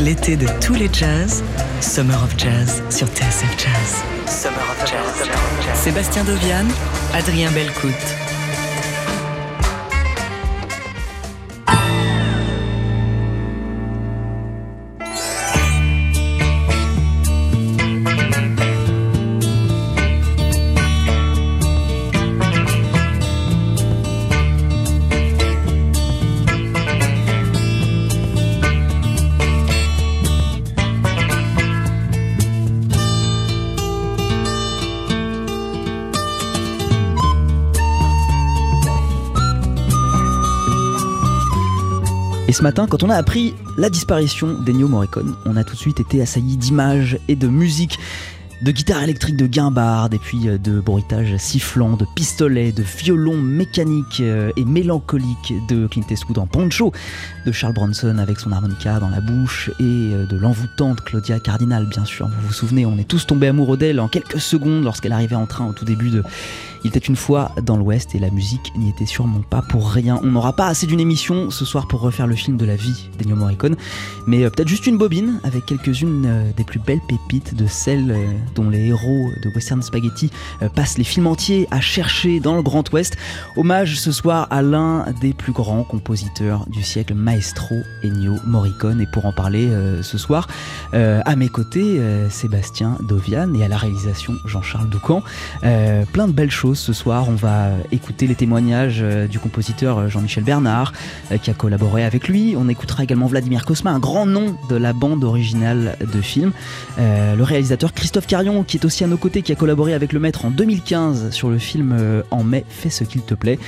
L'été de tous les jazz, Summer of Jazz sur TSF Jazz. Summer of Jazz. Sébastien Dovian, Adrien Belcout. Ce matin, quand on a appris la disparition d'Ennio Morricone, on a tout de suite été assailli d'images et de musique de guitare électrique de guimbarde et puis euh, de bruitage sifflant, de pistolets, de violons mécaniques euh, et mélancoliques de Clint Eastwood en poncho, de Charles Bronson avec son harmonica dans la bouche et euh, de l'envoûtante Claudia Cardinal bien sûr. Vous vous souvenez, on est tous tombés amoureux d'elle en quelques secondes lorsqu'elle arrivait en train au tout début de il était une fois dans l'Ouest et la musique n'y était sûrement pas pour rien. On n'aura pas assez d'une émission ce soir pour refaire le film de la vie d'Ennio Morricone, mais peut-être juste une bobine avec quelques-unes des plus belles pépites de celles dont les héros de Western Spaghetti passent les films entiers à chercher dans le Grand Ouest. Hommage ce soir à l'un des plus grands compositeurs du siècle, Maestro Ennio Morricone. Et pour en parler ce soir, à mes côtés, Sébastien Dovian et à la réalisation Jean-Charles Doucan. plein de belles choses ce soir. On va écouter les témoignages du compositeur Jean-Michel Bernard qui a collaboré avec lui. On écoutera également Vladimir Kosma, un grand nom de la bande originale de film. le réalisateur Christophe Carion qui est aussi à nos côtés, qui a collaboré avec le maître en 2015 sur le film En mai, fais ce qu'il te plaît.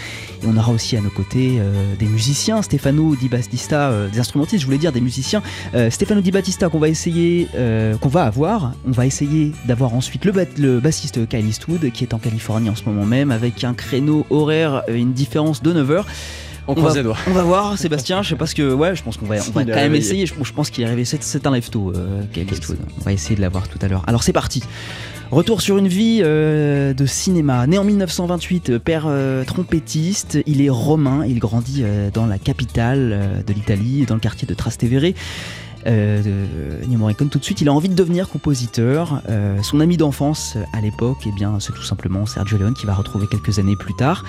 Et on aura aussi à nos côtés des musiciens, Stefano Di Battista, des instrumentistes, je voulais dire des musiciens. Stefano Di Battista qu'on va essayer, qu'on va avoir. On va essayer d'avoir ensuite le, le bassiste Kyle Eastwood qui est en Californie en ce moment même avec un créneau horaire, une différence de 9 heures. On, on, va, on va voir, Sébastien. Je sais pas ce que. Ouais, je pense qu'on va, on va quand même essayer. Je, je pense qu'il est réveillé. C'est un live tôt, euh. On va essayer de l'avoir tout à l'heure. Alors c'est parti. Retour sur une vie euh, de cinéma. Né en 1928, père euh, trompettiste, il est romain. Il grandit euh, dans la capitale de l'Italie, dans le quartier de Trastevere. Euh, de Ennio Morricone tout de suite il a envie de devenir compositeur. Euh, son ami d'enfance à l'époque eh bien c'est tout simplement Sergio Leone qui va retrouver quelques années plus tard.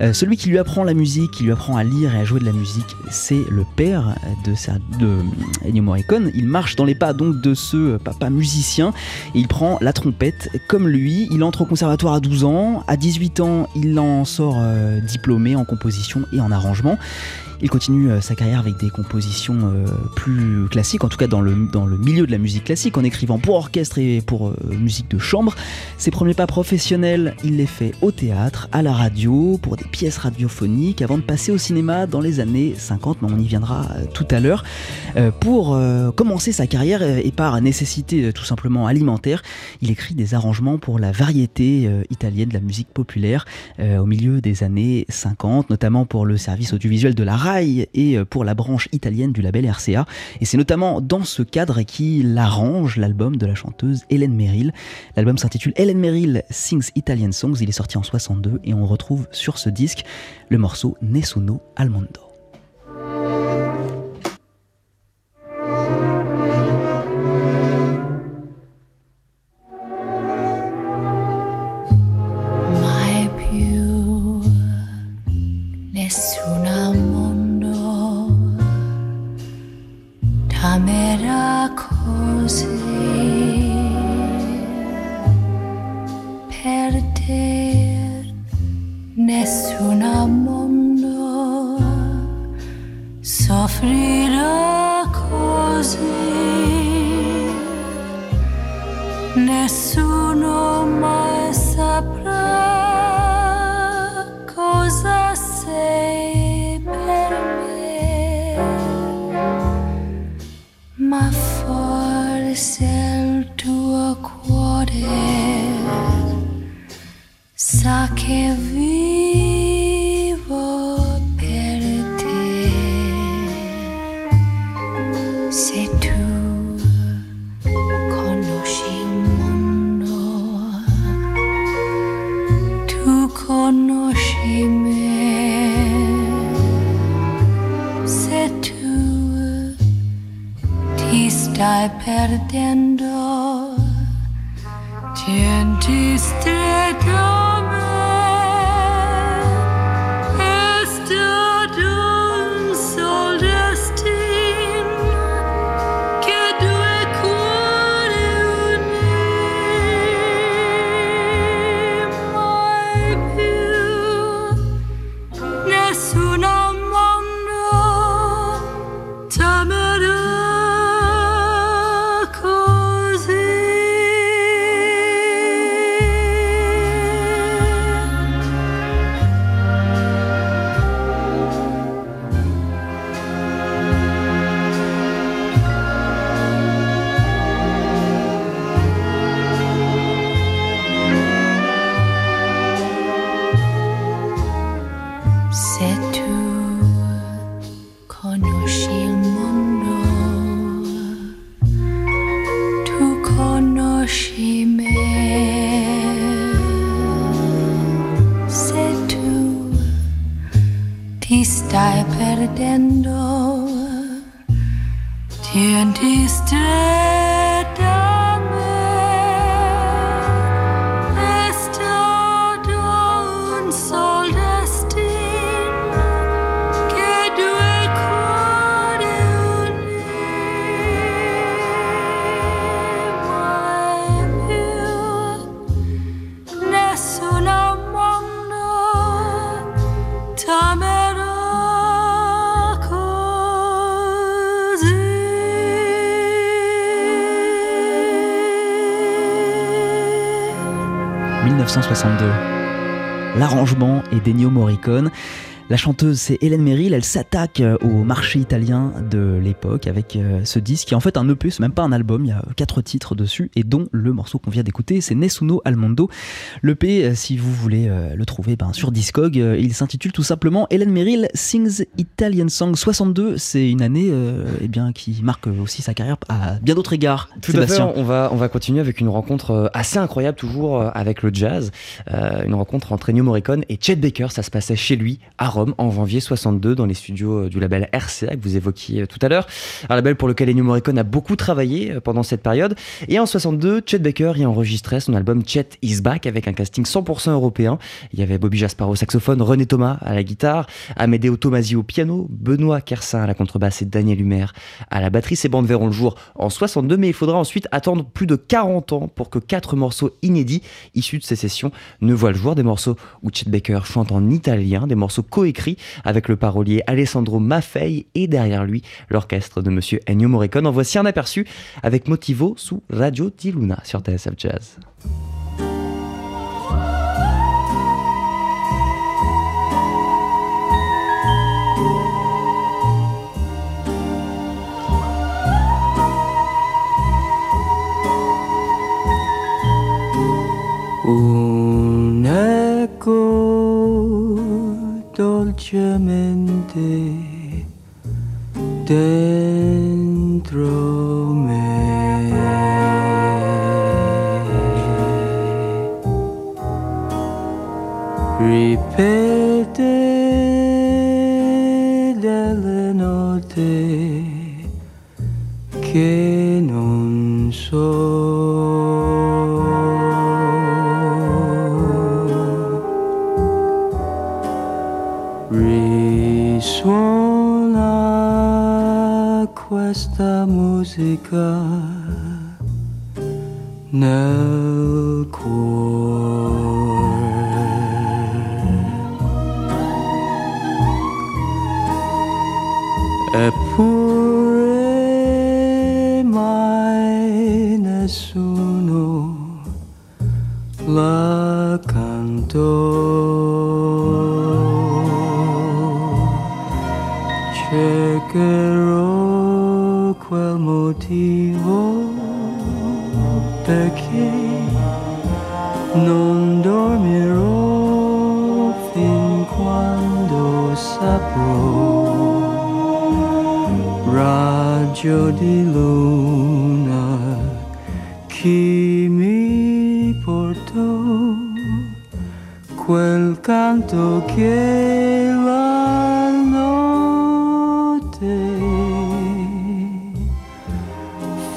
Euh, celui qui lui apprend la musique qui lui apprend à lire et à jouer de la musique c'est le père de, de Ennio Morricone. Il marche dans les pas donc de ce papa musicien. Et il prend la trompette. Comme lui il entre au conservatoire à 12 ans. À 18 ans il en sort diplômé en composition et en arrangement il continue sa carrière avec des compositions euh, plus classiques, en tout cas dans le, dans le milieu de la musique classique, en écrivant pour orchestre et pour euh, musique de chambre. Ses premiers pas professionnels, il les fait au théâtre, à la radio, pour des pièces radiophoniques, avant de passer au cinéma dans les années 50, mais on y viendra euh, tout à l'heure. pour commencer sa carrière, et par nécessité tout simplement alimentaire, il écrit des arrangements pour la variété italienne de la musique populaire au milieu des années 50, notamment pour le service audiovisuel de la radio et pour la branche italienne du label RCA. Et c'est notamment dans ce cadre qu'il arrange l'album de la chanteuse Hélène Merrill. L'album s'intitule Hélène Merrill Sings Italian Songs. Il est sorti en 62 et on retrouve sur ce disque le morceau Nessuno al mondo. estáis perdiendo. ¿Quién L'arrangement est d'Ennio Morricone. La chanteuse, c'est Hélène Merrill. Elle s'attaque euh, au marché italien de l'époque avec euh, ce disque qui est en fait un EP, c'est même pas un album. Il y a quatre titres dessus et dont le morceau qu'on vient d'écouter, c'est Nessuno al Mondo. L'EP, euh, si vous voulez le trouver ben, sur Discog, il s'intitule tout simplement Hélène Merrill Sings Italian Song 62. C'est une année eh bien, qui marque aussi sa carrière à bien d'autres égards. Tout à fait. On va, on va continuer avec une rencontre assez incroyable, toujours avec le jazz. une rencontre entre Ennio Morricone et Chet Baker. Ça se passait chez lui à Rome en janvier 62 dans les studios euh, du label RCA que vous évoquiez euh, tout à l'heure. Un label pour lequel Ennio Morricone a beaucoup travaillé euh, pendant cette période. Et en 62, Chet Baker y enregistrait son album Chet Is Back avec un casting 100% européen. Il y avait Bobby Jaspar au saxophone, René Thomas à la guitare, Amedeo Tomasi au piano, Benoît Kersin à la contrebasse et Daniel Humer à la batterie. Ces bandes verront le jour en 62, mais il faudra ensuite attendre plus de 40 ans pour que quatre morceaux inédits issus de ces sessions ne voient le jour. Des morceaux où Chet Baker chante en italien, des morceaux coécrits écrit avec le parolier Alessandro Maffei et derrière lui l'orchestre de Monsieur Ennio Morricone. En voici un aperçu avec Motivo sous Radio di Luna sur TSF Jazz. Dolcemente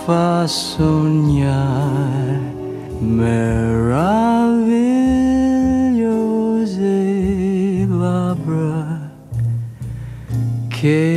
fa sognare meravigliose labbra che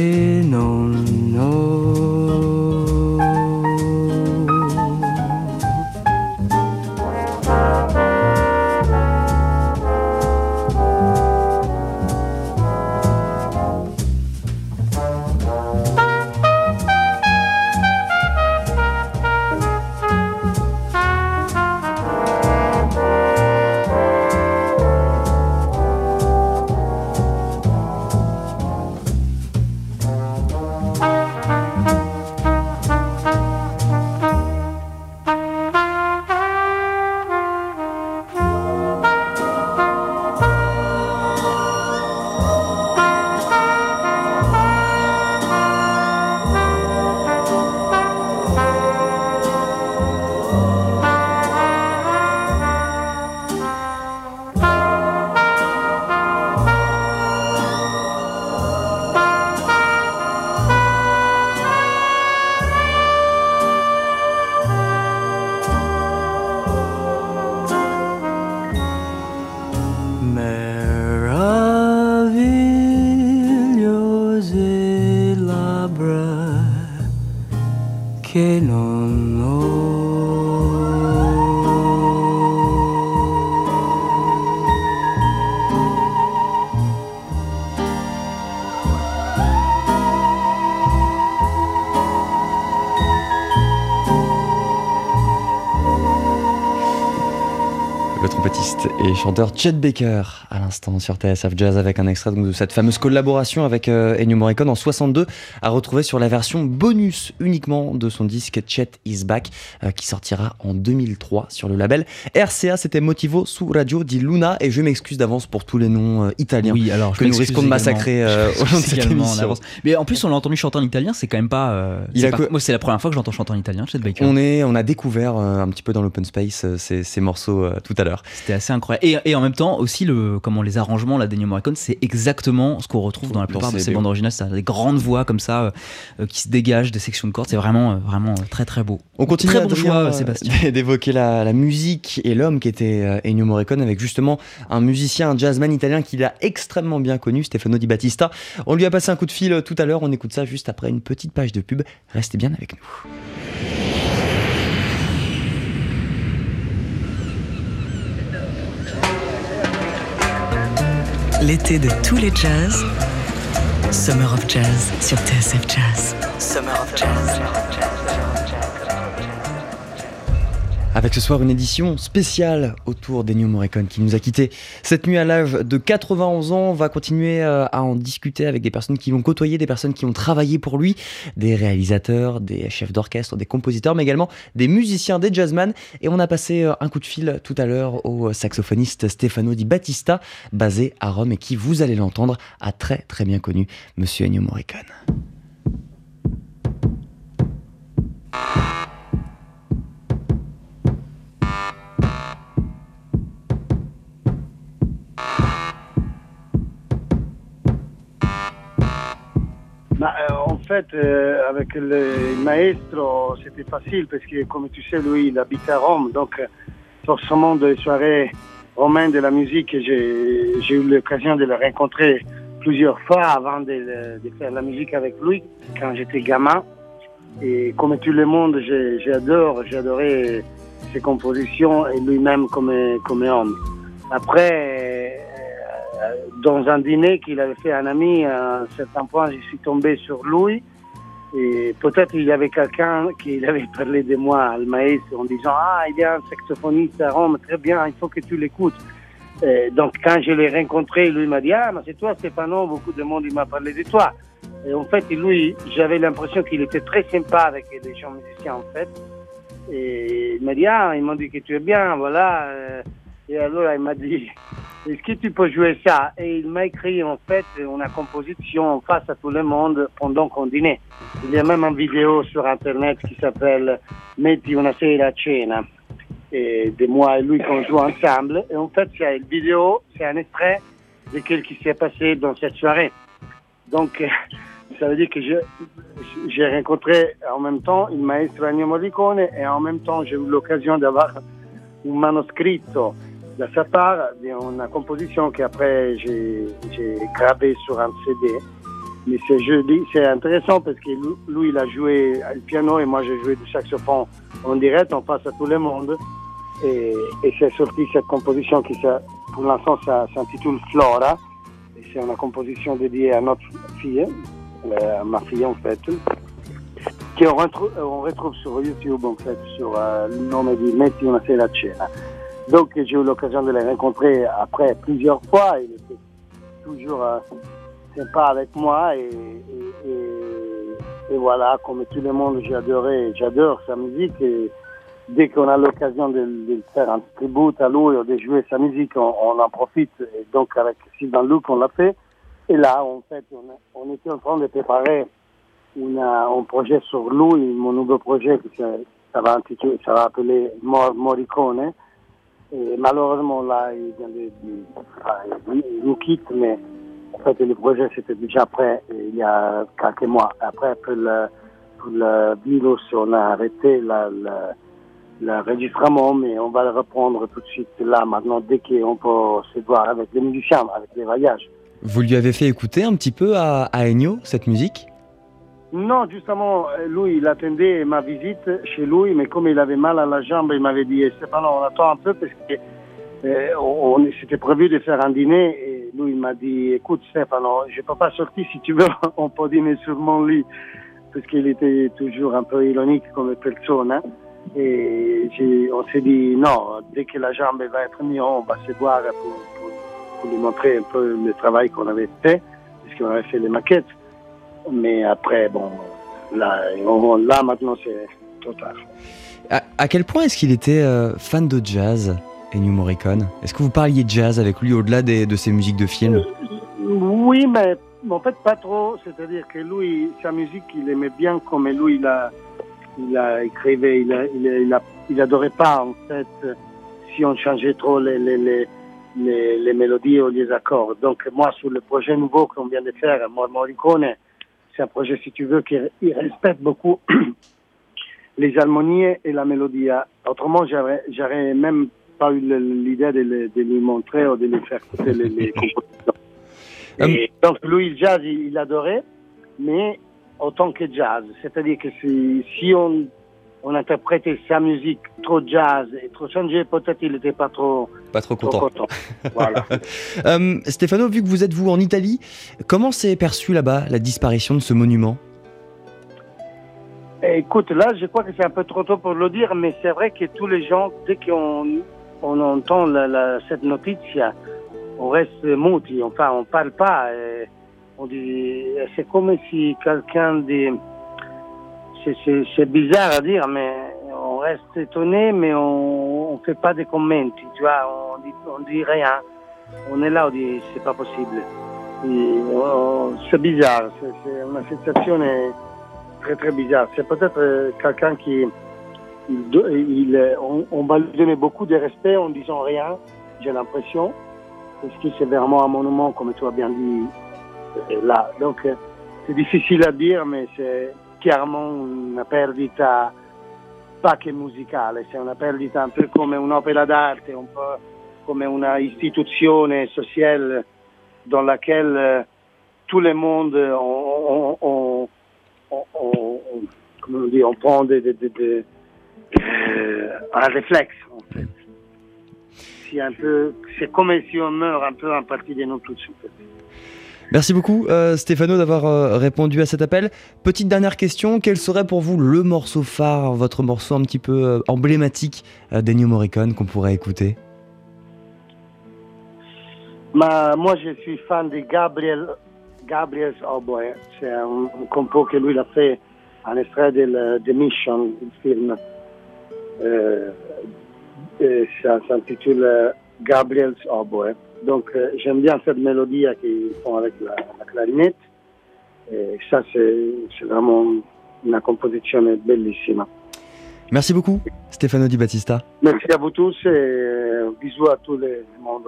chanteur Chet Baker à l'instant sur TSF Jazz avec un extrait de cette fameuse collaboration avec euh, Ennio Morricone en 62 à retrouver sur la version bonus uniquement de son disque Chet Is Back euh, qui sortira en 2003 sur le label RCA c'était Motivo su Radio di Luna et je m'excuse d'avance pour tous les noms euh, italiens oui, alors, que nous risquons de massacrer au long de cette émission. mais en plus on l'a entendu chanter en italien c'est quand même pas, moi c'est la première fois que j'entends chanter en italien Chet Baker. On, est, on a découvert un petit peu dans l'open space ces, ces morceaux tout à l'heure c'était assez incroyable. Et, en même temps aussi le comment les arrangements là d'Ennio Morricone c'est exactement ce qu'on retrouve dans la plupart de ses bandes originales. C'est des grandes voix comme ça euh, euh, qui se dégagent des sections de cordes. C'est vraiment euh, vraiment très très beau. On continue très bon choix Sébastien. d'évoquer la, musique et l'homme qui était Ennio Morricone avec justement un musicien un jazzman italien qu'il a extrêmement bien connu Stefano Di Battista. On lui a passé un coup de fil tout à l'heure. On écoute ça juste après une petite page de pub. Restez bien avec nous L'été de tous les jazz, Summer of Jazz sur TSF Jazz. Summer of Jazz. Avec ce soir une édition spéciale autour d'Ennio Morricone qui nous a quittés cette nuit à l'âge de 91 ans. On va continuer euh, à en discuter avec des personnes qui l'ont côtoyé, des personnes qui ont travaillé pour lui, des réalisateurs, des chefs d'orchestre, des compositeurs, mais également des musiciens, des jazzman. Et on a passé euh, un coup de fil tout à l'heure au saxophoniste Stefano Di Battista, basé à Rome et qui, vous allez l'entendre, a très très bien connu Monsieur Ennio Morricone. Euh, avec le maestro, c'était facile parce que, comme tu sais, lui, il habite à Rome. Donc, forcément, des soirées romaines de la musique, j'ai eu l'occasion de le rencontrer plusieurs fois avant de, de, faire la musique avec lui, quand j'étais gamin. Et comme tout le monde, j'adore, adoré ses compositions et lui-même comme, comme homme. Après, dans un dîner qu'il avait fait un ami, à un certain point, je suis tombé sur lui. Et peut-être il y avait quelqu'un qui avait parlé de moi, le maïs, en disant Ah, il y a un saxophoniste à Rome, très bien, il faut que tu l'écoutes. donc quand je l'ai rencontré, lui m'a dit Ah, mais c'est toi, Stéphano, beaucoup de monde m'a parlé de toi. Et en fait, lui, j'avais l'impression qu'il était très sympa avec les gens musiciens, en fait. Et il m'a dit Ah, ils m'ont dit que tu es bien, voilà. Et alors, il m'a dit est-ce que tu peux jouer ça? Et il m'a écrit en fait une composition face à tout le monde pendant qu'on dînait. Il y a même une vidéo sur internet qui s'appelle Metti una sera a cena. Et de moi et lui qu'on joue ensemble. Et en fait, c'est une vidéo, c'est un extrait de ce qui s'est passé dans cette soirée. Donc, ça veut dire que j'ai rencontré en même temps il maestro Ennio Morricone et en même temps j'ai eu l'occasion d'avoir un manuscrit de sa part d'une composition qu'après j'ai gravé sur un CD. Mais c'est intéressant parce que lui, il a joué le piano et moi j'ai joué du saxophone en direct, en face à tout le monde. Et, et c'est sorti cette composition qui, pour l'instant, s'intitule Flora. C'est une composition dédiée à notre fille, euh, à ma fille en fait, qu'on retrouve, on retrouve sur YouTube en fait, sur euh, le nom de Metti una sera cena. Donc j'ai eu l'occasion de les rencontrer après plusieurs fois. Il était toujours euh, sympa avec moi et, et, voilà, comme tout le monde, j'adorais, j'adore sa musique et dès qu'on a l'occasion de, faire un tribut à lui ou de jouer sa musique, on, en profite. Et donc avec Sylvain Luc, on l'a fait. Et là, en fait, on, était en train de préparer un projet sur lui, mon nouveau projet ça va, appeler Morricone. Et malheureusement, là, il vient de, enfin, il nous quitte, mais en fait, le projet, c'était déjà prêt il y a quelques mois. Après, pour le, pour le virus, on a arrêté l'enregistrement, mais on va le reprendre tout de suite là, maintenant, dès qu'on peut se voir avec les musiciens, avec les voyages. Vous lui avez fait écouter un petit peu à, à Ennio, cette musique? Non, justement, lui, il attendait ma visite chez lui, mais comme il avait mal à la jambe, il m'avait dit, Stéphano, on attend un peu parce que euh, on, s'était prévu de faire un dîner et lui, il m'a dit, écoute, Stéphano, je peux pas sortir si tu veux, on peut dîner sur mon lit parce qu'il était toujours un peu ironique comme personne. Hein. Et on s'est dit, non, dès que la jambe va être mieux, on va se voir pour, pour lui montrer un peu le travail qu'on avait fait, puisqu'on avait fait les maquettes. Mais après, bon, là, là maintenant, c'est trop tard. À, quel point est-ce qu'il était euh, fan de jazz, Ennio Morricone? Est-ce que vous parliez jazz avec lui au-delà de ses musiques de film euh, Oui, mais en fait, pas trop. C'est-à-dire que lui, sa musique, il aimait bien comme lui, il a, il a écrivait, il, a, il, a, il, adorait pas, en fait, si on changeait trop les, les, les, les, mélodies ou les accords. Donc, moi, sur le projet nouveau qu'on vient de faire, Morricone, c'est un projet, si tu veux, qui respecte beaucoup les harmonies et la mélodie. Autrement, j'aurais même pas eu l'idée de, lui montrer ou de lui faire écouter les, compositions. Euh, donc, lui, le jazz, il, adorait, mais autant que jazz. C'est-à-dire que si, si on on interprétait sa musique trop jazz et trop changée, peut-être il n'était pas trop, pas trop content. voilà. Euh, Stéphano, vu que vous êtes vous en Italie, comment s'est perçu là-bas la disparition de ce monument? Écoute, là, je crois que c'est un peu trop tôt pour le dire, mais c'est vrai que tous les gens, dès qu'on on entend la, cette notice, on reste muti, enfin, on parle pas. on dit, c'est comme si quelqu'un dit c'est bizarre à dire, mais on reste étonné, mais on ne fait pas de commentaires, tu vois, on dit, on dit rien. On est là, on dit c'est pas possible. Oh, c'est bizarre, c'est une sensation très très bizarre. C'est peut-être euh, quelqu'un qui, il, on, va lui donner beaucoup de respect en disant rien, j'ai l'impression, parce que c'est vraiment un monument, comme tu as bien dit, euh, là. Donc, euh, c'est difficile à dire, mais c'est chiaramente una perdita pas che musicale, c'est una perdita un peu come un'opera d'arte, un po' come una istituzione sociale dans laquelle tout le monde on, prend de, de, de euh, un réflexe en fait. C'est un peu, c'est comme si on meurt un peu en partie de nous tous. En fait. Merci beaucoup euh, Stéphano d'avoir euh, répondu à cet appel. Petite dernière question, quel serait pour vous le morceau phare, votre morceau un petit peu euh, emblématique d'Ennio Morricone qu'on pourrait écouter? Ma, Moi je suis fan de Gabriel, Gabriel's Oboe, c'est un, compo que lui a fait, un extrait de The Mission, il film. ça s'intitule Gabriel's Oboe. Donc euh, j'aime bien cette mélodie qu'ils font avec la, clarinette. Et ça, c'est vraiment une composition bellissime. Merci beaucoup, Stefano Di Battista. Merci à vous tous et euh, bisous à tout le monde,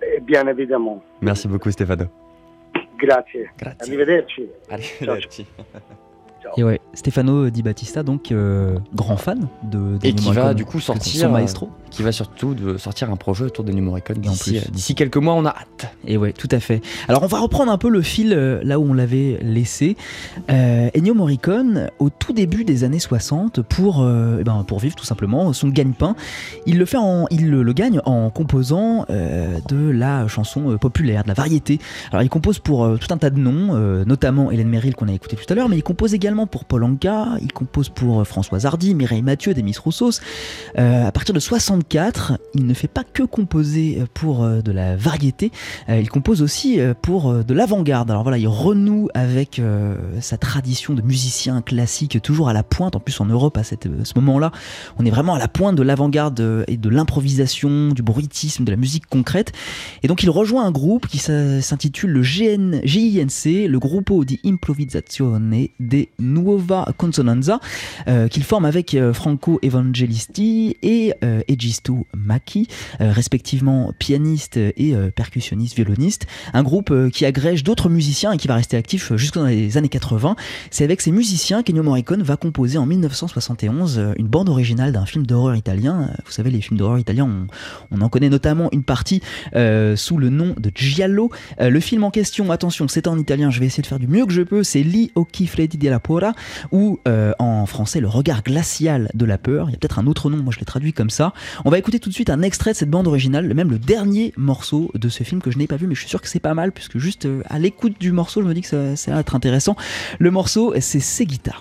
et bien évidemment. Merci beaucoup, Stefano. Grazie. Grazie. Arrivederci. Arrivederci. Et ouais, Stefano Di Battista, donc euh, grand fan de, Et qui va du coup sortir son maestro qui va surtout de sortir un projet autour de Morricone d'ici, euh, d'ici quelques mois, on a hâte. Et ouais, tout à fait. Alors on va reprendre un peu le fil euh, là où on l'avait laissé. Euh, Ennio Morricone, au tout début des années 60, pour, eh ben, pour vivre tout simplement son gagne-pain, il le, fait en, il le, gagne en composant de la chanson populaire, de la variété. Alors il compose pour tout un tas de noms, notamment Hélène Merrill qu'on a écouté tout à l'heure, mais il compose également pour Paul Anka, il compose pour Françoise Hardy, Mireille Mathieu, Demis Roussos. à partir de 60 il ne fait pas que composer pour euh, de la variété, euh, il compose aussi euh, pour de l'avant-garde. Alors voilà, il renoue avec sa tradition de musicien classique, toujours à la pointe. En plus, en Europe, à, ce moment-là, on est vraiment à la pointe de l'avant-garde et de l'improvisation, du bruitisme, de la musique concrète. Et donc, il rejoint un groupe qui s'intitule le GINC, le Gruppo di Improvvisazione de Nuova Consonanza, qu'il forme avec Franco Evangelisti et Egis Maki, euh, respectivement pianiste et euh, percussionniste violoniste. Un groupe euh, qui agrège d'autres musiciens et qui va rester actif jusque dans les années 80. C'est avec ces musiciens qu'Ennio Morricone va composer en 1971 une bande originale d'un film d'horreur italien. Vous savez, les films d'horreur italiens, on, en connaît notamment une partie sous le nom de Giallo. le film en question, attention, c'est en italien, je vais essayer de faire du mieux que je peux, c'est Li occhi della ou en français, le regard glacial de la peur. Il y a peut-être un autre nom, moi je l'ai traduit comme ça. On va écouter tout de suite un extrait de cette bande originale, même le dernier morceau de ce film que je n'ai pas vu, mais je suis sûr que c'est pas mal, puisque juste euh, à l'écoute du morceau, je me dis que ça, ça va être intéressant. Le morceau, c'est Seguita.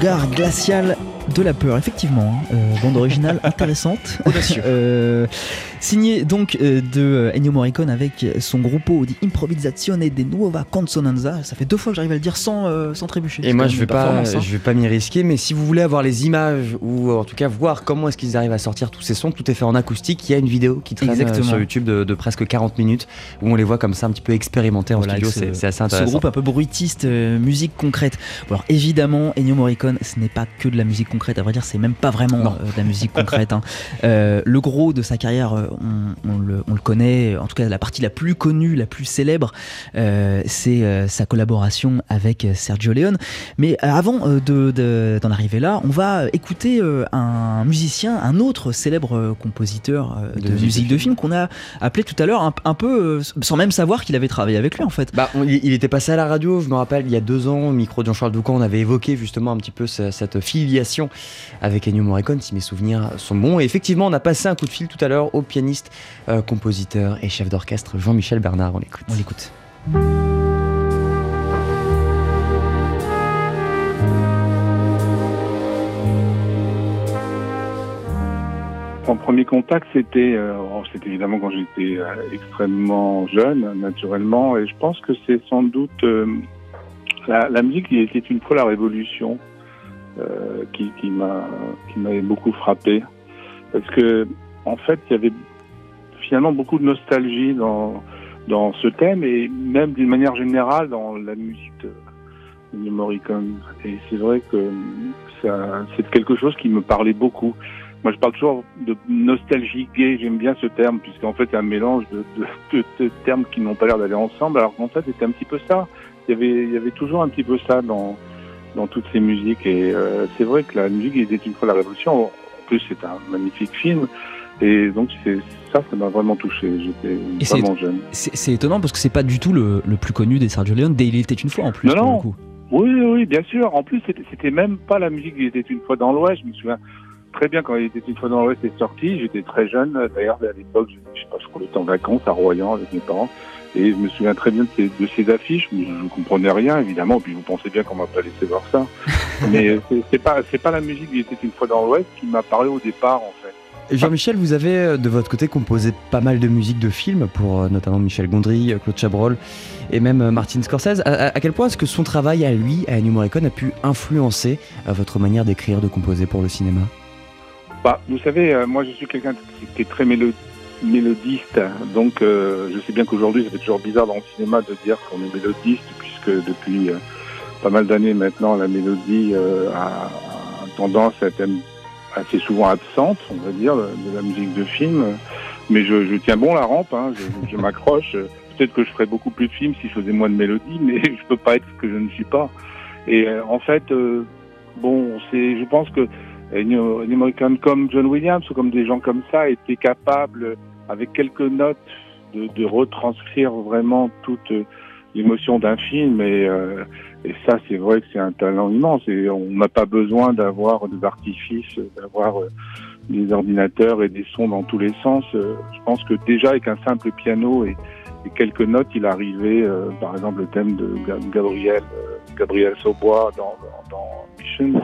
Regard glacial de la peur, effectivement. Hein. Euh, bande originale intéressante. euh, signé donc euh, de euh, Ennio Morricone avec son groupe di Improvvisazione de Nuova Consonanza. Ça fait deux fois que j'arrive à le dire sans, sans trébucher. Et moi, je vais, pas, hein. je vais pas m'y risquer, mais si vous voulez avoir les images ou en tout cas voir comment est-ce qu'ils arrivent à sortir tous ces sons, tout est fait en acoustique. Il y a une vidéo qui traîne sur YouTube de, presque 40 minutes où on les voit comme ça un petit peu expérimenter en studio. C'est assez intéressant. Ce groupe un peu bruitiste, musique concrète. alors évidemment, Ennio Morricone, ce n'est pas que de la musique concrète. À vrai dire, c'est même pas vraiment de la musique concrète. Hein. le gros de sa carrière on, le, connaît, en tout cas la partie la plus connue, la plus célèbre, c'est sa collaboration avec Sergio Leone. Mais avant d'en arriver là, on va écouter un musicien, un autre célèbre compositeur de, musique de film qu'on a appelé tout à l'heure un, peu sans même savoir qu'il avait travaillé avec lui en fait. Bah, il était passé à la radio, je me rappelle, il y a deux ans, au micro de Jean-Charles Doucan, on avait évoqué justement un petit peu cette filiation avec Ennio Morricone, si mes souvenirs sont bons. Et effectivement, on a passé un coup de fil tout à l'heure au pianiste, euh, compositeur et chef d'orchestre Jean-Michel Bernard. On l'écoute. On l'écoute. Mon premier contact, c'était euh, oh, c'était évidemment quand j'étais euh, extrêmement jeune, naturellement, et je pense que c'est sans doute la, la, musique qui était une fois la révolution euh, qui, qui m'a qui m'avait beaucoup frappé parce que en fait il y avait finalement beaucoup de nostalgie dans dans ce thème et même d'une manière générale dans la musique de, de Morricone et c'est vrai que c'est quelque chose qui me parlait beaucoup moi, je parle toujours de nostalgie gay. J'aime bien ce terme, puisqu'en fait, c'est un mélange de, de, de, termes qui n'ont pas l'air d'aller ensemble, alors qu'en fait, c'était un petit peu ça. Il y avait, il y avait toujours un petit peu ça dans, dans toutes ces musiques. Et euh, c'est vrai que la musique était une fois la révolution. En plus, c'est un magnifique film. Et donc, c'est ça, ça m'a vraiment touché. J'étais vraiment jeune. C'est étonnant parce que c'est pas du tout le, le, plus connu des Sergio Leone. Dès Il était une fois en plus. Non, non. Oui, oui, bien sûr. En plus, c'était même pas la musique Il était une fois dans l'Ouest. Je me souviens très bien quand il était une fois dans l'Ouest est sorti. J'étais très jeune. D'ailleurs, à l'époque, je sais pas, je crois, j'étais en vacances à Royan avec mes parents. Et je me souviens très bien de ces, de ces affiches. Je ne comprenais rien, évidemment. Puis vous pensez bien qu'on m'a pas laissé voir ça. Mais c'est pas, c'est pas la musique qui était une fois dans l'Ouest qui m'a parlé au départ, en fait. Jean-Michel, vous avez euh, de votre côté composé pas mal de musique de films pour euh, notamment Michel Gondry, euh, Claude Chabrol et même Martin Scorsese. À, quel point est-ce que son travail à lui, à Ennio Morricone, a pu influencer votre manière d'écrire, de composer pour le cinéma? Bah, Vous savez, moi je suis quelqu'un qui est très mélodique mélodiste. Donc, euh, je sais bien qu'aujourd'hui, ça fait toujours bizarre dans le cinéma de dire qu'on est mélodiste, puisque depuis euh, pas mal d'années maintenant, la mélodie euh, a, tendance à être assez souvent absente, on va dire, de la musique de film. Mais je, je tiens bon la rampe, hein, je, je m'accroche. Peut-être que je ferais beaucoup plus de films si je faisais moins de mélodie, mais je peux pas être ce que je ne suis pas. Et en fait, bon, c'est, je pense que Ennio Morricone comme John Williams ou comme des gens comme ça étaient capables avec quelques notes, de, retranscrire vraiment toute l'émotion d'un film. Et, euh, et ça, c'est vrai que c'est un talent immense. Et on n'a pas besoin d'avoir des artifices, d'avoir euh, des ordinateurs et des sons dans tous les sens. Euh, je pense que déjà avec un simple piano et, quelques notes, il arrivait, par exemple, le thème de Gabriel, Gabriel Saubois dans, Mission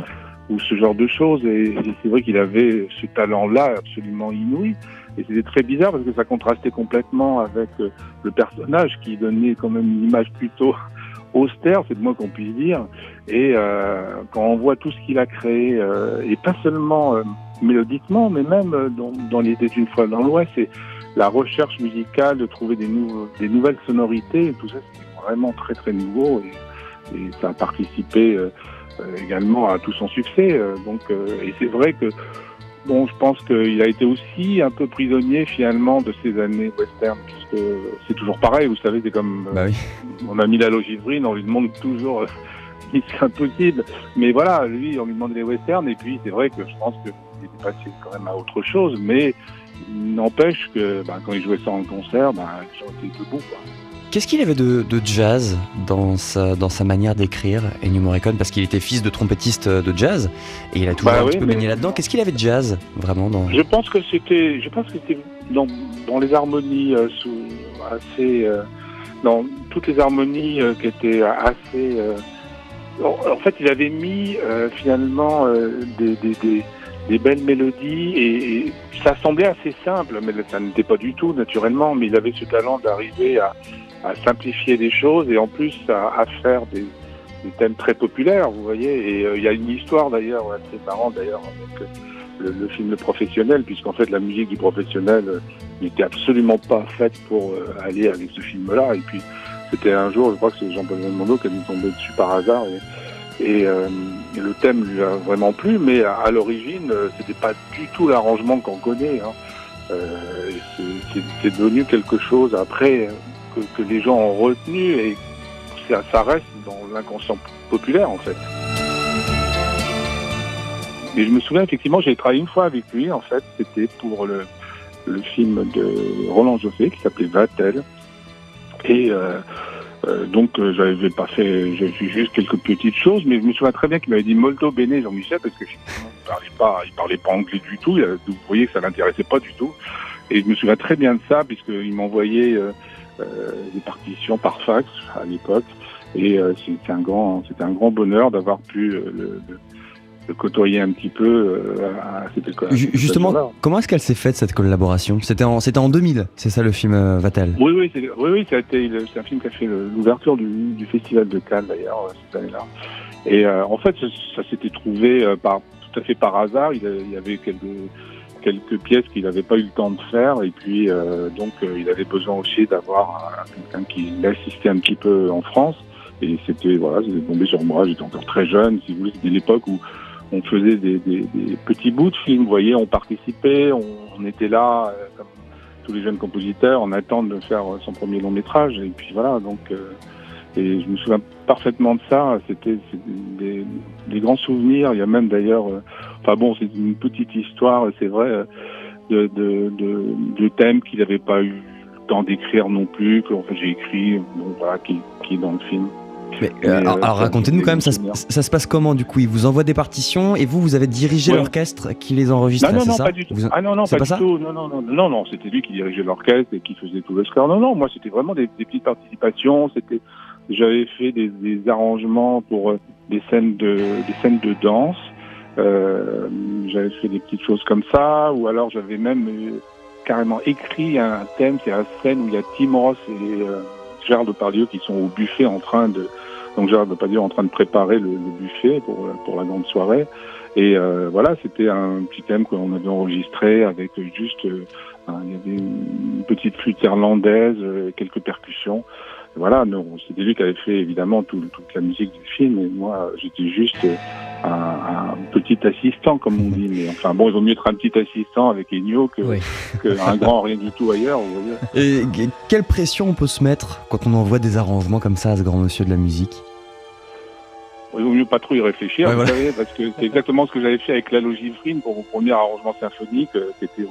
ou ce genre de choses. Et c'est vrai qu'il avait ce talent-là absolument inouï. Et c'était très bizarre parce que ça contrastait complètement avec euh, le personnage qui donnait quand même une image plutôt austère, c'est de moi qu'on puisse dire. Et euh, quand on voit tout ce qu'il a créé, euh, et pas seulement euh, mélodiquement, mais même euh, dans, dans Les était une fois dans l'Ouest, c'est la recherche musicale, de trouver des, nouveaux, des nouvelles sonorités, tout ça c'est vraiment très très nouveau et, et ça a participé également à tout son succès. donc, et c'est vrai que Bon, je pense qu'il a été aussi un peu prisonnier finalement de ces années western, puisque c'est toujours pareil, vous savez, c'est comme bah oui. on a mis la logivrine, on lui demande toujours euh, si c'est impossible. Mais voilà, lui, on lui demande les westerns, et puis c'est vrai que je pense qu'il est passé quand même à autre chose, mais n'empêche que bah, quand il jouait ça en concert, bah, les gens étaient debout. Quoi. Qu'est-ce qu'il avait de, de, jazz dans sa, dans sa manière d'écrire, Ennio Morricone Parce qu'il était fils de trompettiste de jazz et il a toujours bah un oui, petit peu baigné là-dedans. Qu'est-ce qu'il avait de jazz, vraiment dans... Je pense que c'était, je pense que c'était dans, dans les harmonies euh, sous, assez, euh, dans toutes les harmonies euh, qui étaient assez. Euh, en fait, il avait mis euh, finalement euh, des, des, des, des, belles mélodies et, et, ça semblait assez simple, mais ça n'était pas du tout naturellement. Mais il avait ce talent d'arriver à à simplifier des choses et en plus à, faire des, thèmes très populaires, vous voyez. Et euh, il y a une histoire d'ailleurs assez marrant d'ailleurs avec euh, le, film Le Professionnel, puisqu'en fait la musique du professionnel euh, n'était absolument pas faite pour aller avec ce film-là. Et puis c'était un jour, je crois que c'est Jean-Paul Belmondo qui dû tomber dessus par hasard. Et, le thème lui a vraiment plu, mais à, à l'origine, c'était pas du tout l'arrangement qu'on connaît. Hein. c'est devenu quelque chose après que, que, les gens ont retenu et ça, ça reste dans l'inconscient populaire en fait. Et je me souviens effectivement, j'ai travaillé une fois avec lui en fait, c'était pour le, le film de Roland Joffé qui s'appelait Vatel. Et euh, euh, donc euh, j'avais pas fait, juste quelques petites choses, mais je me souviens très bien qu'il m'avait dit molto bene Jean-Michel parce que il parlait pas, il parlait pas anglais du tout. Vous voyez que ça l'intéressait pas du tout. Et je me souviens très bien de ça puisqu'il m'envoyait euh, des partitions par fax à l'époque. Et c'était un grand, c'était un grand bonheur d'avoir pu le, de côtoyer un petit peu euh, à cette école. Justement, comment est-ce qu'elle s'est faite cette collaboration? C'était en, c'était en 2000, c'est ça le film euh, Vatel? Oui, oui, c'est, oui, oui c'est un film qui a fait l'ouverture du, du, festival de Cannes d'ailleurs euh, cette année-là. Et en fait, ça, s'était trouvé par, tout à fait par hasard. Il, y avait quelques quelques pièces qu'il n'avait pas eu le temps de faire et puis donc il avait besoin aussi d'avoir quelqu'un qui l'assistait un petit peu en France. Et c'était voilà c'était tombé sur moi j'étais encore très jeune si vous voulez c'était l'époque où on faisait des, petits bouts de films, vous voyez, on participait, on, était là, euh, comme tous les jeunes compositeurs, en attente de faire son premier long métrage, et puis voilà, donc, euh, et je me souviens parfaitement de ça, c'était des, grands souvenirs, il y a même d'ailleurs, euh, enfin bon, c'est une petite histoire, c'est vrai, de, de, thèmes qu'il n'avait pas eu le temps d'écrire non plus, que j'ai écrit, bon, voilà, qui, qui est dans le film. Mais, euh, alors, euh, racontez-nous quand même, ça, ça, se passe comment du coup? Il vous envoie des partitions et vous, vous avez dirigé l'orchestre qui les enregistre Non, non, non, pas du tout. Ah non, non, pas, du tout. Non, non, non, non, non c'était lui qui dirigeait l'orchestre et qui faisait tout le score. Non, non, moi c'était vraiment des, petites participations. C'était, j'avais fait des, arrangements pour euh, des scènes de, des scènes de danse. Euh, j'avais fait des petites choses comme ça, ou alors j'avais même carrément écrit un thème. C'est la scène où il y a Tim Ross et Gérard Depardieu qui sont au buffet en train de donc Gérard Depardieu en train de préparer le, buffet pour, pour la grande soirée. Et euh, voilà, c'était un petit thème qu'on avait enregistré avec juste, euh, il y avait une petite flûte irlandaise, euh, quelques percussions. Voilà, c'était lui qui avait fait évidemment toute la musique du film, et moi j'étais juste un, petit assistant, comme on dit. Mais enfin bon, il vaut mieux être un petit assistant avec Ennio que, un grand rien du tout ailleurs. Et quelle pression on peut se mettre quand on envoie des arrangements comme ça à ce grand monsieur de la musique? Il vaut mieux pas trop y réfléchir, vous savez, parce que c'est exactement ce que j'avais fait avec la Logifrine pour mon premier arrangement symphonique, euh, c'était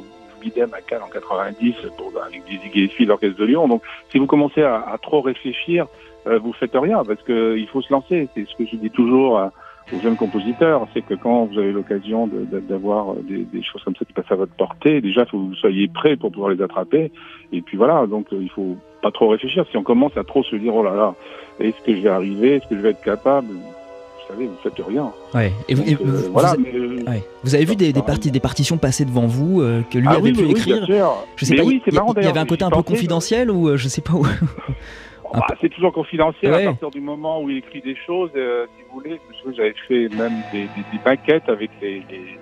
au Bidem à Cannes en 90 pour, avec Dizzy Gillespie, l'Orchestre de Lyon. Donc, si vous commencez à, trop réfléchir, euh, vous faites rien, parce que il faut se lancer. C'est ce que je dis toujours aux jeunes compositeurs, c'est que quand vous avez l'occasion d'avoir des, des, choses comme ça qui passent à votre portée, déjà, faut que vous soyez prêt pour pouvoir les attraper. Et puis voilà, donc euh, il faut pas trop réfléchir. Si on commence à trop se dire, oh là là, est-ce que je vais arriver, est-ce que je vais être capable? Vous savez, vous faites rien. Ouais. Et vous, euh, voilà, mais, euh, vous avez vu des, des, parties, des partitions passer devant vous que lui ah avait pu écrire Je sais pas, oui, il, y, avait un côté un peu confidentiel ou je sais pas où. Bah, c'est toujours confidentiel à partir du moment où il écrit des choses. Euh, si vous voulez, j'avais fait même des, des, des maquettes avec les, les,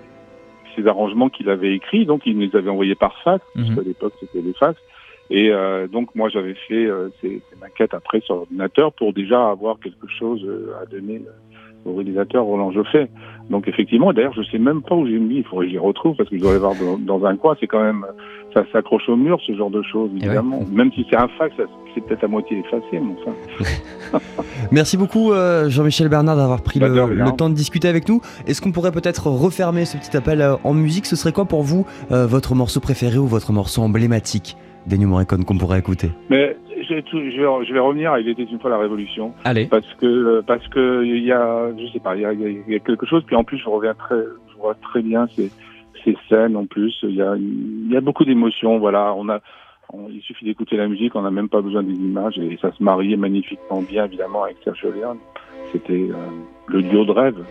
ces arrangements qu'il avait écrits. Donc, il nous les avait envoyés par fax, parce mhm. qu'à l'époque, c'était les fax. Et euh, donc, moi, j'avais fait euh, ces, ces, maquettes après sur l'ordinateur pour déjà avoir quelque chose euh, à donner au réalisateur Roland Joffé. Donc effectivement, d'ailleurs, je sais même pas où j'ai mis. Il faudrait que j'y retrouve parce que je dois aller voir dans, un coin. C'est quand même, ça s'accroche au mur, ce genre de choses, eh évidemment. Même si c'est un fax, c'est peut-être à moitié effacé, mais enfin. Merci beaucoup, euh, Jean-Michel Bernard, d'avoir pris bah, le, temps de discuter avec nous. Est-ce qu'on pourrait peut-être refermer ce petit appel euh, en musique? Ce serait quoi pour vous euh, votre morceau préféré ou votre morceau emblématique d'Ennio Morricone qu'on pourrait écouter? Mais je, vais, je vais revenir à Il était une fois la Révolution. Allez. Parce que parce que il y a, je sais pas, il y a, il y a quelque chose. Puis en plus, je reviens très, je vois très bien ces, ces scènes. En plus, il y a, il y a beaucoup d'émotions. Voilà, on a, il suffit d'écouter la musique, on n'a même pas besoin des images et ça se mariait magnifiquement bien, évidemment, avec Serge Leone. C'était euh, le duo de rêve.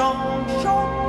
Jean, Jean.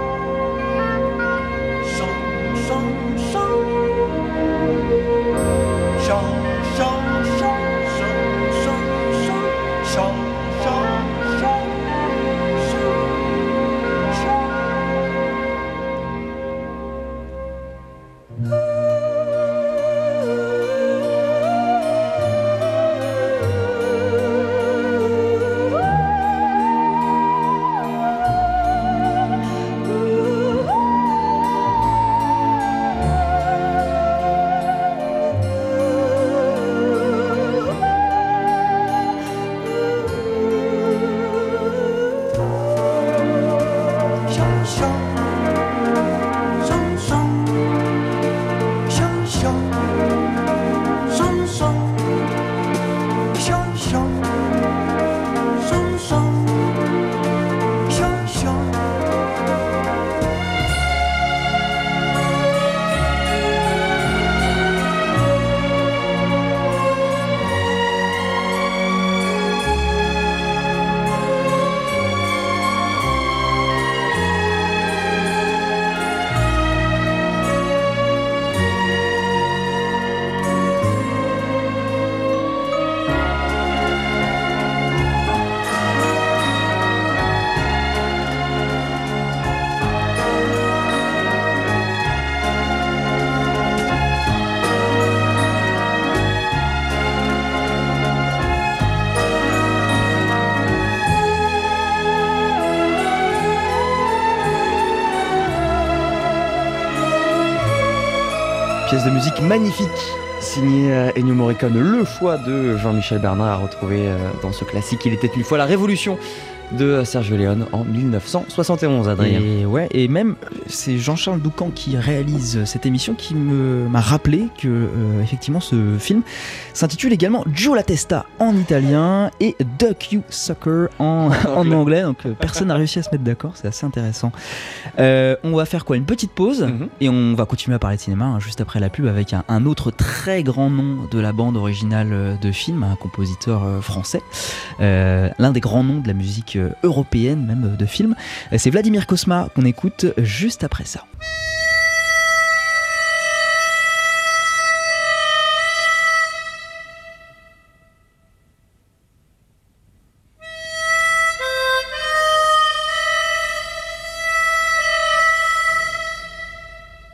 Musique magnifique signé euh, Ennio Morricone, le choix de Jean-Michel Bernard à retrouver euh, dans ce classique. Il était une fois la révolution de Sergio Leone en 1971, Adrien. Et ouais, et même c'est Jean-Charles Doucan qui réalise cette émission qui m'a rappelé que euh, effectivement ce film s'intitule également Joe la Testa en italien et Duck You Sucker en, en anglais. Donc euh, personne n'a réussi à se mettre d'accord, c'est assez intéressant. Euh, on va faire quoi? Une petite pause mhm. et on va continuer à parler de cinéma hein, juste après la pub avec un, un, autre très grand nom de la bande originale de film, un compositeur français, l'un des grands noms de la musique européenne, même euh, de film. Euh, c'est Vladimir Kosma qu'on écoute juste après ça.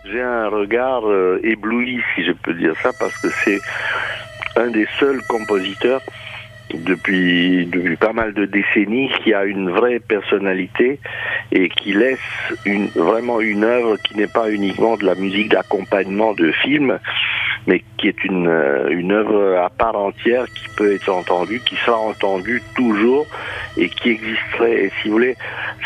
J'ai un regard ébloui, si je peux dire ça, parce que c'est un des seuls compositeurs depuis, depuis pas mal de décennies, qui a une vraie personnalité et qui laisse une, vraiment une œuvre qui n'est pas uniquement de la musique d'accompagnement de films, mais qui est une, euh, une œuvre à part entière qui peut être entendue, qui sera entendue toujours et qui existerait. Et si vous voulez,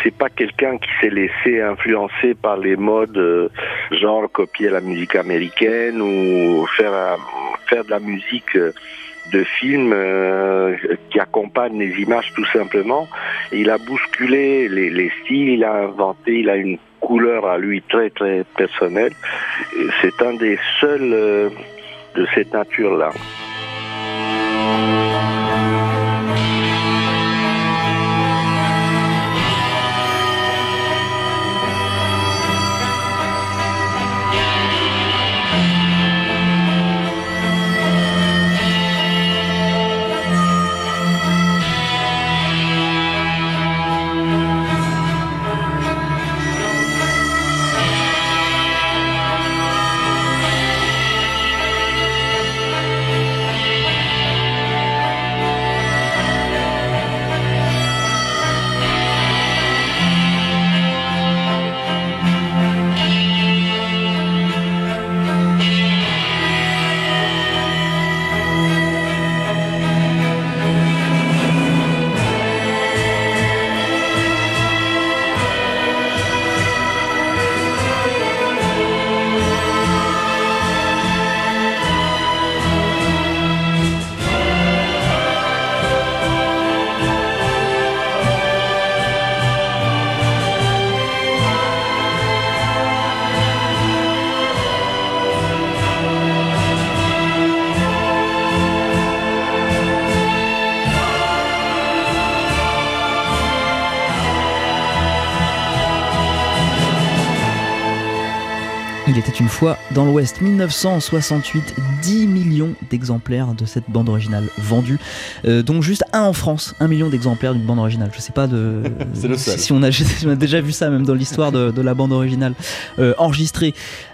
c'est pas quelqu'un qui s'est laissé influencer par les modes, euh, genre copier la musique américaine ou faire, faire de la musique euh, de films euh, qui accompagnent les images tout simplement. Il a bousculé les, styles, il a inventé, il a une couleur à lui très très personnelle. C'est un des seuls euh, de cette nature-là. Il était une fois dans l'Ouest, 1968, 10 millions d'exemplaires de cette bande originale vendue, euh, dont juste un en France, un million d'exemplaires d'une bande originale. Je sais pas de Si, on a, déjà vu ça même dans l'histoire de, la bande originale euh, enregistrée.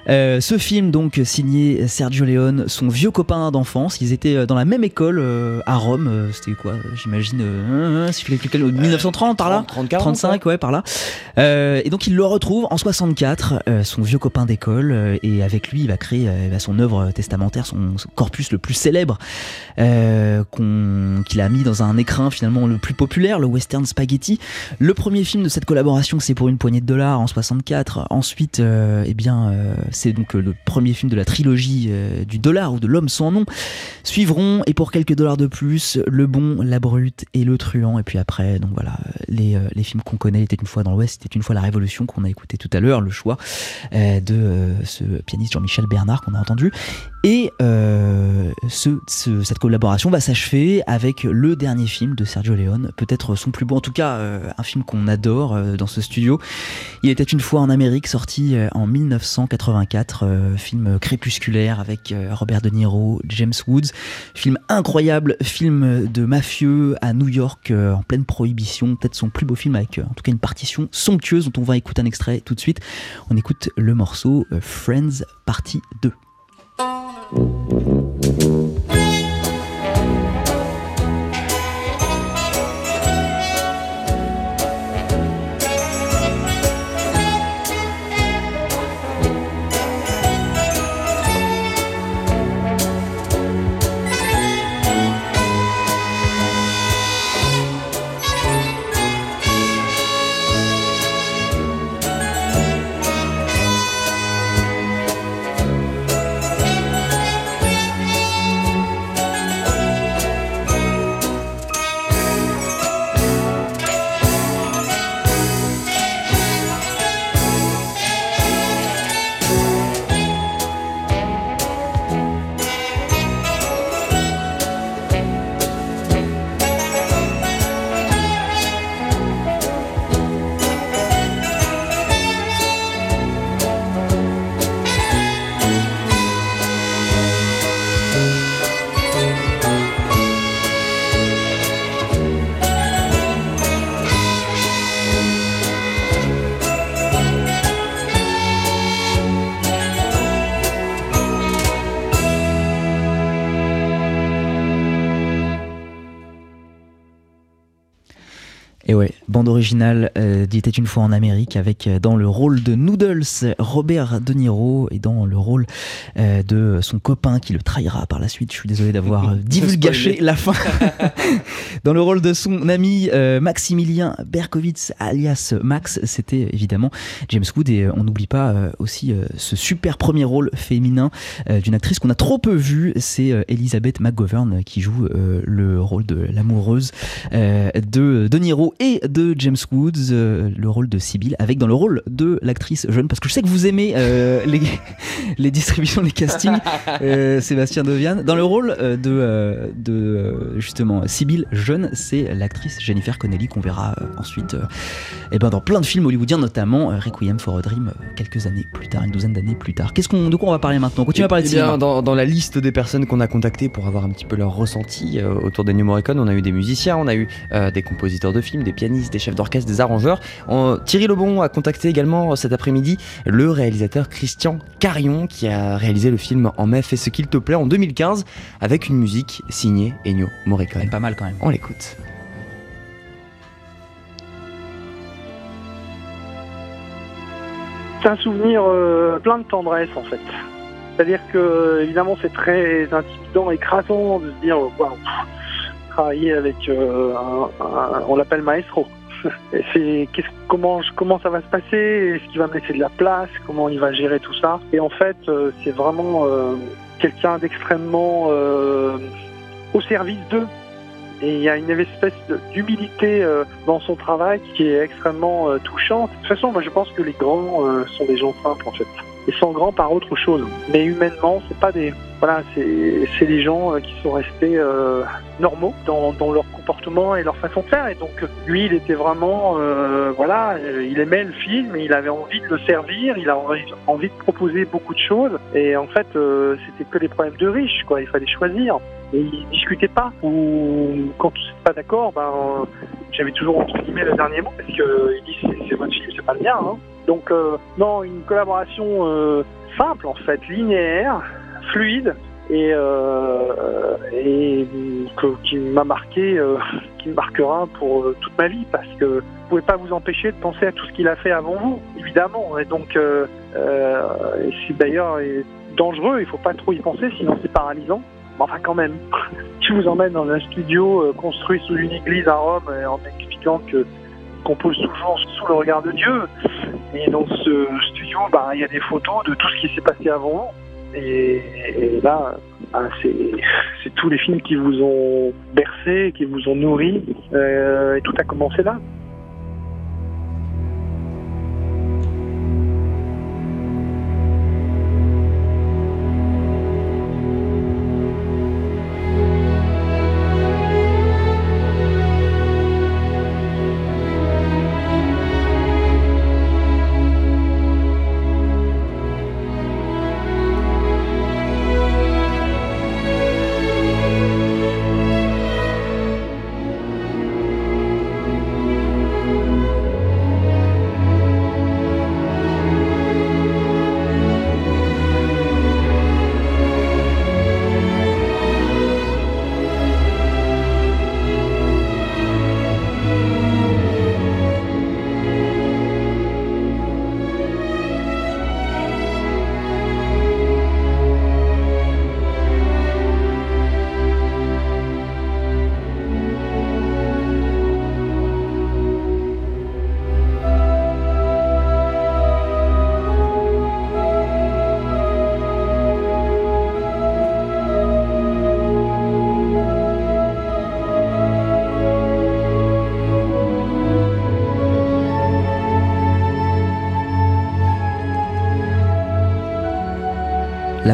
Euh, ce film donc signé Sergio Leone, son vieux copain d'enfance, ils étaient dans la même école à Rome. C'était quoi J'imagine 1930 par là, 35 ouais par là. et donc il le retrouve en 64, son vieux copain d'école euh, et avec lui il va créer euh, son œuvre testamentaire, son, corpus le plus célèbre euh, qu'il a mis dans un écrin finalement le plus populaire, le western spaghetti. Le premier film de cette collaboration c'est pour une poignée de dollars en 64. Ensuite eh bien c'est donc le premier film de la trilogie du dollar ou de l'homme sans nom. Suivront et pour quelques dollars de plus le bon, la brute et le truand et puis après donc voilà les, les films qu'on connaît était une fois dans l'Ouest, c'était une fois la Révolution qu'on a écouté tout à l'heure, le choix de ce pianiste Jean-Michel Bernard qu'on a entendu. Et euh, ce, cette collaboration va s'achever avec le dernier film de Sergio Leone, peut-être son plus beau, en tout cas euh, un film qu'on adore euh, dans ce studio. Il était une fois en Amérique, sorti en 1984, film crépusculaire avec Robert De Niro, James Woods, film incroyable, film de mafieux à New York en pleine prohibition, peut-être son plus beau film avec en tout cas une partition somptueuse dont on va écouter un extrait tout de suite. On écoute le morceau Friends partie 2. Bande originale euh, d'Il était une fois en Amérique avec euh, dans le rôle de Noodles Robert De Niro et dans le rôle euh, de son copain qui le trahira par la suite. Je suis désolé d'avoir divulgaché la fin. dans le rôle de son ami Maximilien Berkowitz alias Max, c'était évidemment James Wood et on n'oublie pas aussi ce super premier rôle féminin d'une actrice qu'on a trop peu vue, c'est Elizabeth McGovern qui joue le rôle de l'amoureuse de De Niro et de James Woods, euh, le rôle de Sibyl, avec dans le rôle de l'actrice jeune, parce que je sais que vous aimez euh, les, les distributions, les castings, euh, Sébastien Deviane. Dans le rôle de, de justement Sibyl jeune, c'est l'actrice Jennifer Connelly qu'on verra ensuite et eh ben dans plein de films hollywoodiens, notamment Requiem for a Dream, quelques années plus tard, une douzaine d'années plus tard. Qu'est-ce qu'on, de quoi on va parler maintenant? On continue à parler de eh bien, dans, dans, la liste des personnes qu'on a contactées pour avoir un petit peu leur ressenti autour des New Morricone, on a eu des musiciens, on a eu des compositeurs de films, des pianistes, des chefs d'orchestre, des arrangeurs. Thierry Lebon a contacté également cet après-midi le réalisateur Christian Carion qui a réalisé le film En mai, fais ce qu'il te plaît en 2015 avec une musique signée Ennio Morricone. Pas mal quand même. On l'écoute. C'est un souvenir euh, plein de tendresse en fait. C'est-à-dire que évidemment c'est très intimidant, écrasant de se dire waouh, travailler avec euh, un, on l'appelle maestro. Comment ça va se passer, est-ce qu'il va me laisser de la place, comment il va gérer tout ça? Et en fait, euh, c'est vraiment euh, quelqu'un d'extrêmement au service d'eux. Et il y a une espèce d'humilité dans son travail qui est extrêmement touchante. De toute façon, moi je pense que les grands sont des gens simples en fait. Ils sont grands par autre chose. Mais humainement, c'est pas des voilà, c'est des gens qui sont restés normaux dans, dans, leur comportement et leur façon de faire. Et donc lui, il était vraiment, euh, voilà, euh, il aimait le film, il avait envie de le servir, il a envie de proposer beaucoup de choses. Et en fait, euh, c'était que des problèmes de riches, quoi. Il fallait choisir. Et il discutait pas. Ou quand tu n'es pas d'accord, ben, j'avais toujours entre guillemets le dernier mot parce qu'il dit c'est votre film, c'est pas le mien. Hein. Donc non, une collaboration simple en fait, linéaire, fluide et, euh, qui m'a marqué, euh, qui me marquera pour euh, toute ma vie parce que vous pouvez pas vous empêcher de penser à tout ce qu'il a fait avant vous, évidemment. Et donc, c'est d'ailleurs dangereux, il faut pas trop y penser, sinon c'est paralysant. Mais enfin, quand même, je vous emmène dans un studio construit sous une église à Rome en expliquant que compose toujours sous le regard de Dieu. Et dans ce studio, bah, il y a des photos de tout ce qui s'est passé avant vous. Et, là, bah, c'est tous les films qui vous ont bercé, qui vous ont nourri. Euh, et tout a commencé là.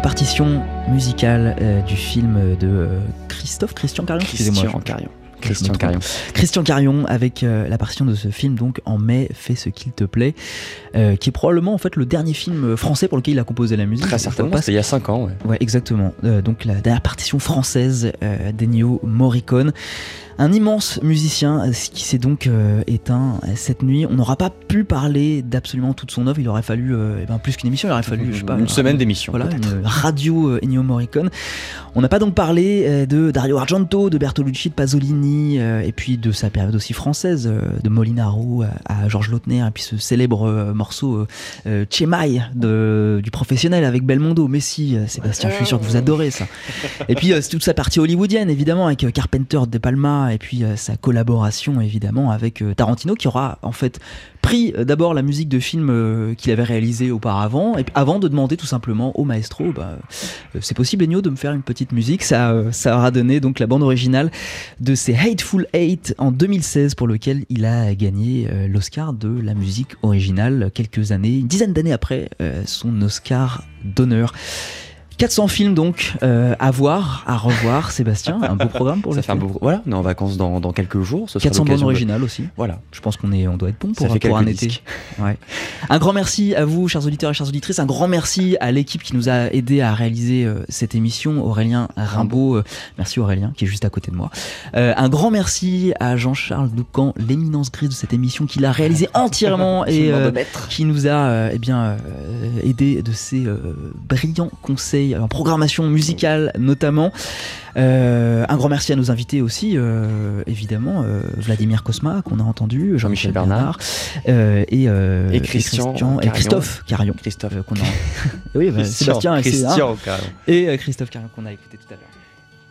Partition musicale euh, du film de euh, Christophe Christian Carion. Christian Carion. Christian Carion. Christian Carion avec euh, la partition de ce film donc en mai fais ce qu'il te plaît qui est probablement en fait le dernier film français pour lequel il a composé la musique très certainement parce qu'il y a 5 ans ouais, ouais exactement donc la dernière partition française d'Ennio Morricone Un immense musicien qui s'est donc éteint cette nuit. On n'aura pas pu parler d'absolument toute son œuvre. Il aurait fallu eh ben, plus qu'une émission. Il aurait fallu, je sais pas, une semaine d'émission. Voilà, une radio Ennio Morricone. On n'a pas donc parlé de Dario Argento, de Bertolucci, de Pasolini, et puis de sa période aussi française, de Molinaro à Georges Lautner, et puis ce célèbre morceau Chemai du professionnel avec Belmondo. Mais si, Sébastien, je suis sûr que vous adorez ça. Et puis toute sa partie hollywoodienne, évidemment, avec Carpenter de Palma, et puis sa collaboration, évidemment, avec Tarantino, qui aura en fait pris euh, d'abord la musique de film euh, qu'il avait réalisé auparavant, et avant de demander tout simplement au maestro, bah, euh, c'est possible Ennio de me faire une petite musique, ça, ça aura donné donc la bande originale de ces Hateful Eight en 2016 pour lequel il a gagné l'Oscar de la musique originale quelques années, une dizaine d'années après son Oscar d'honneur. 400 films donc euh, à voir, à revoir, Sébastien. Un beau programme pour ça fait un beau... Voilà, on est en vacances dans, dans quelques jours. Ce 400 bandes originales aussi. Voilà. Je pense qu'on est, on doit être bon pour, pour un été. Ouais. Un grand merci à vous, chers auditeurs et chères auditrices. Un grand merci à l'équipe qui nous a aidé à réaliser euh, cette émission. Aurélien Rimbaud, euh, merci Aurélien qui est juste à côté de moi. Un grand merci à Jean-Charles Doucan, l'éminence grise de cette émission, qui l'a réalisé entièrement et qui nous a eh bien aidé de ses brillants conseils en programmation musicale notamment. Euh, un grand merci à nos invités aussi, euh, évidemment, euh, Vladimir Kosma qu'on a entendu, Jean-Michel Bernard, et, et, Christian, et, Christophe Carion. Christophe qu'on a. oui, bah, Sébastien Christian, et Christophe Carion qu'on a écouté tout à l'heure.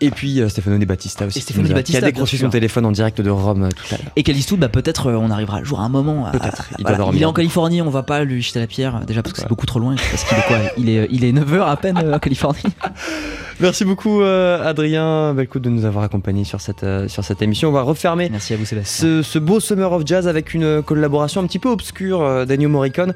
Et puis euh, Stefano Battista aussi. Stéphane qui, Battista, qui a décroché son téléphone en direct de Rome euh, tout à l'heure. Et Calisto, bah, peut-être euh, on arrivera un jour à un moment. Peut-être. Il, il, est en Californie, on va pas lui jeter la pierre. Déjà parce que c'est beaucoup trop loin. Parce qu'il est quoi il est, il est 9h à peine en Californie. Merci beaucoup Adrien Belcout de nous avoir accompagnés sur cette, sur cette émission. On va refermer Merci à vous, Sébastien. Ce, beau Summer of Jazz avec une collaboration un petit peu obscure d'Ennio Morricone.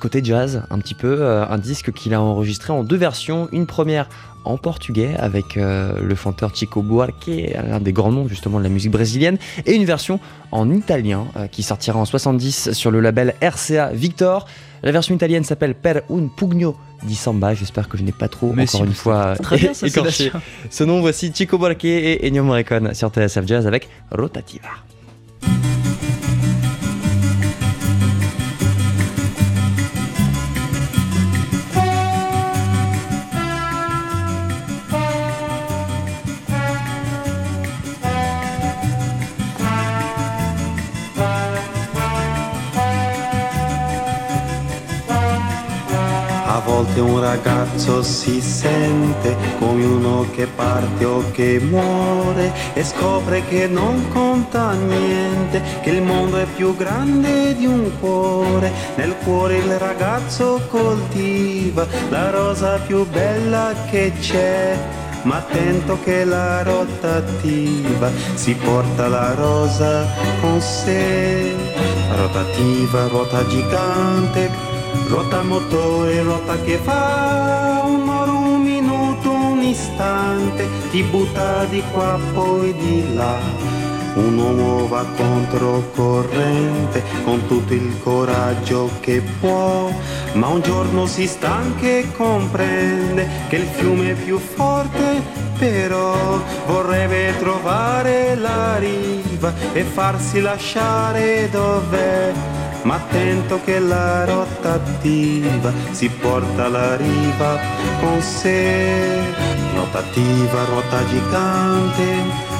Côté jazz, un petit peu. un disque qu'il a enregistré en deux versions. Une première en portugais avec euh, le chanteur Chico Buarque, l'un des grands noms justement de la musique brésilienne, et une version en italien euh, qui sortira en 70 sur le label RCA Victor. La version italienne s'appelle Per un pugno di samba. J'espère que je n'ai pas trop, Mais encore une fois, très bien, écorché. Ce nom, voici Chico Buarque et Ennio Morricone sur TSF Jazz avec Rotativa. Un ragazzo si sente come uno che parte o che muore e scopre che non conta niente, che il mondo è più grande di un cuore. Nel cuore il ragazzo coltiva la rosa più bella che c'è. Ma attento che la rotativa si porta la rosa con sé. Rotativa, ruota gigante, Ruota motore, ruota che fa un oro, un minuto, un istante, ti butta di qua poi di là. Un uomo va controcorrente con tutto il coraggio che può, ma un giorno si stanca e comprende che il fiume è più forte, però vorrebbe trovare la riva e farsi lasciare dov'è ma attento che la rotativa si porta la riva con sé. Rotativa, ruota gigante,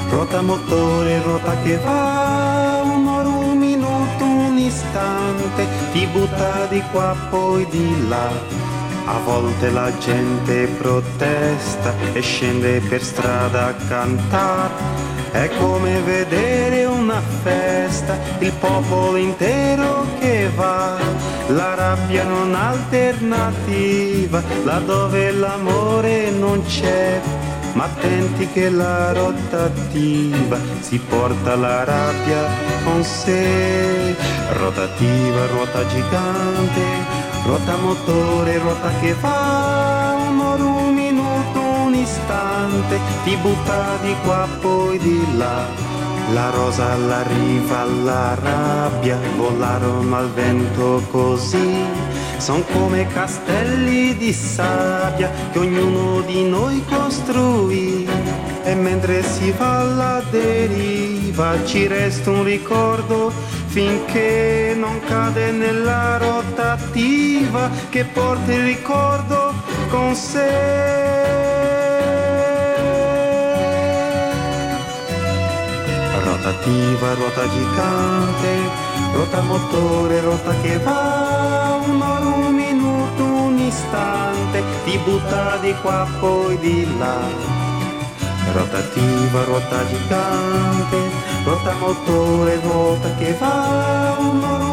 ruota motore, ruota che va, un'ora, un minuto, un istante, ti butta di qua poi di là. A volte la gente protesta e scende per strada a cantare è come vedere una festa, il popolo intero che va, la rabbia non alternativa, laddove l'amore non c'è. Ma attenti che la rotativa si porta la rabbia con sé. Rotativa, ruota gigante, ruota motore, ruota che va, un un minuto, un istante, ti butta di qua poi di là. La rosa alla riva, alla rabbia, volarono al vento così. Son come castelli di sabbia che ognuno di noi costruì. E e mentre si va alla deriva ci resta un ricordo finché non cade nella rotativa che porta il ricordo con sé. Rotativa, ruota gigante, rota motore, rota che va, un'ora, un minuto, un istante, ti butta di qua poi di là rotativa, ruota gigante, ruota motore, ruota che va, un'ora,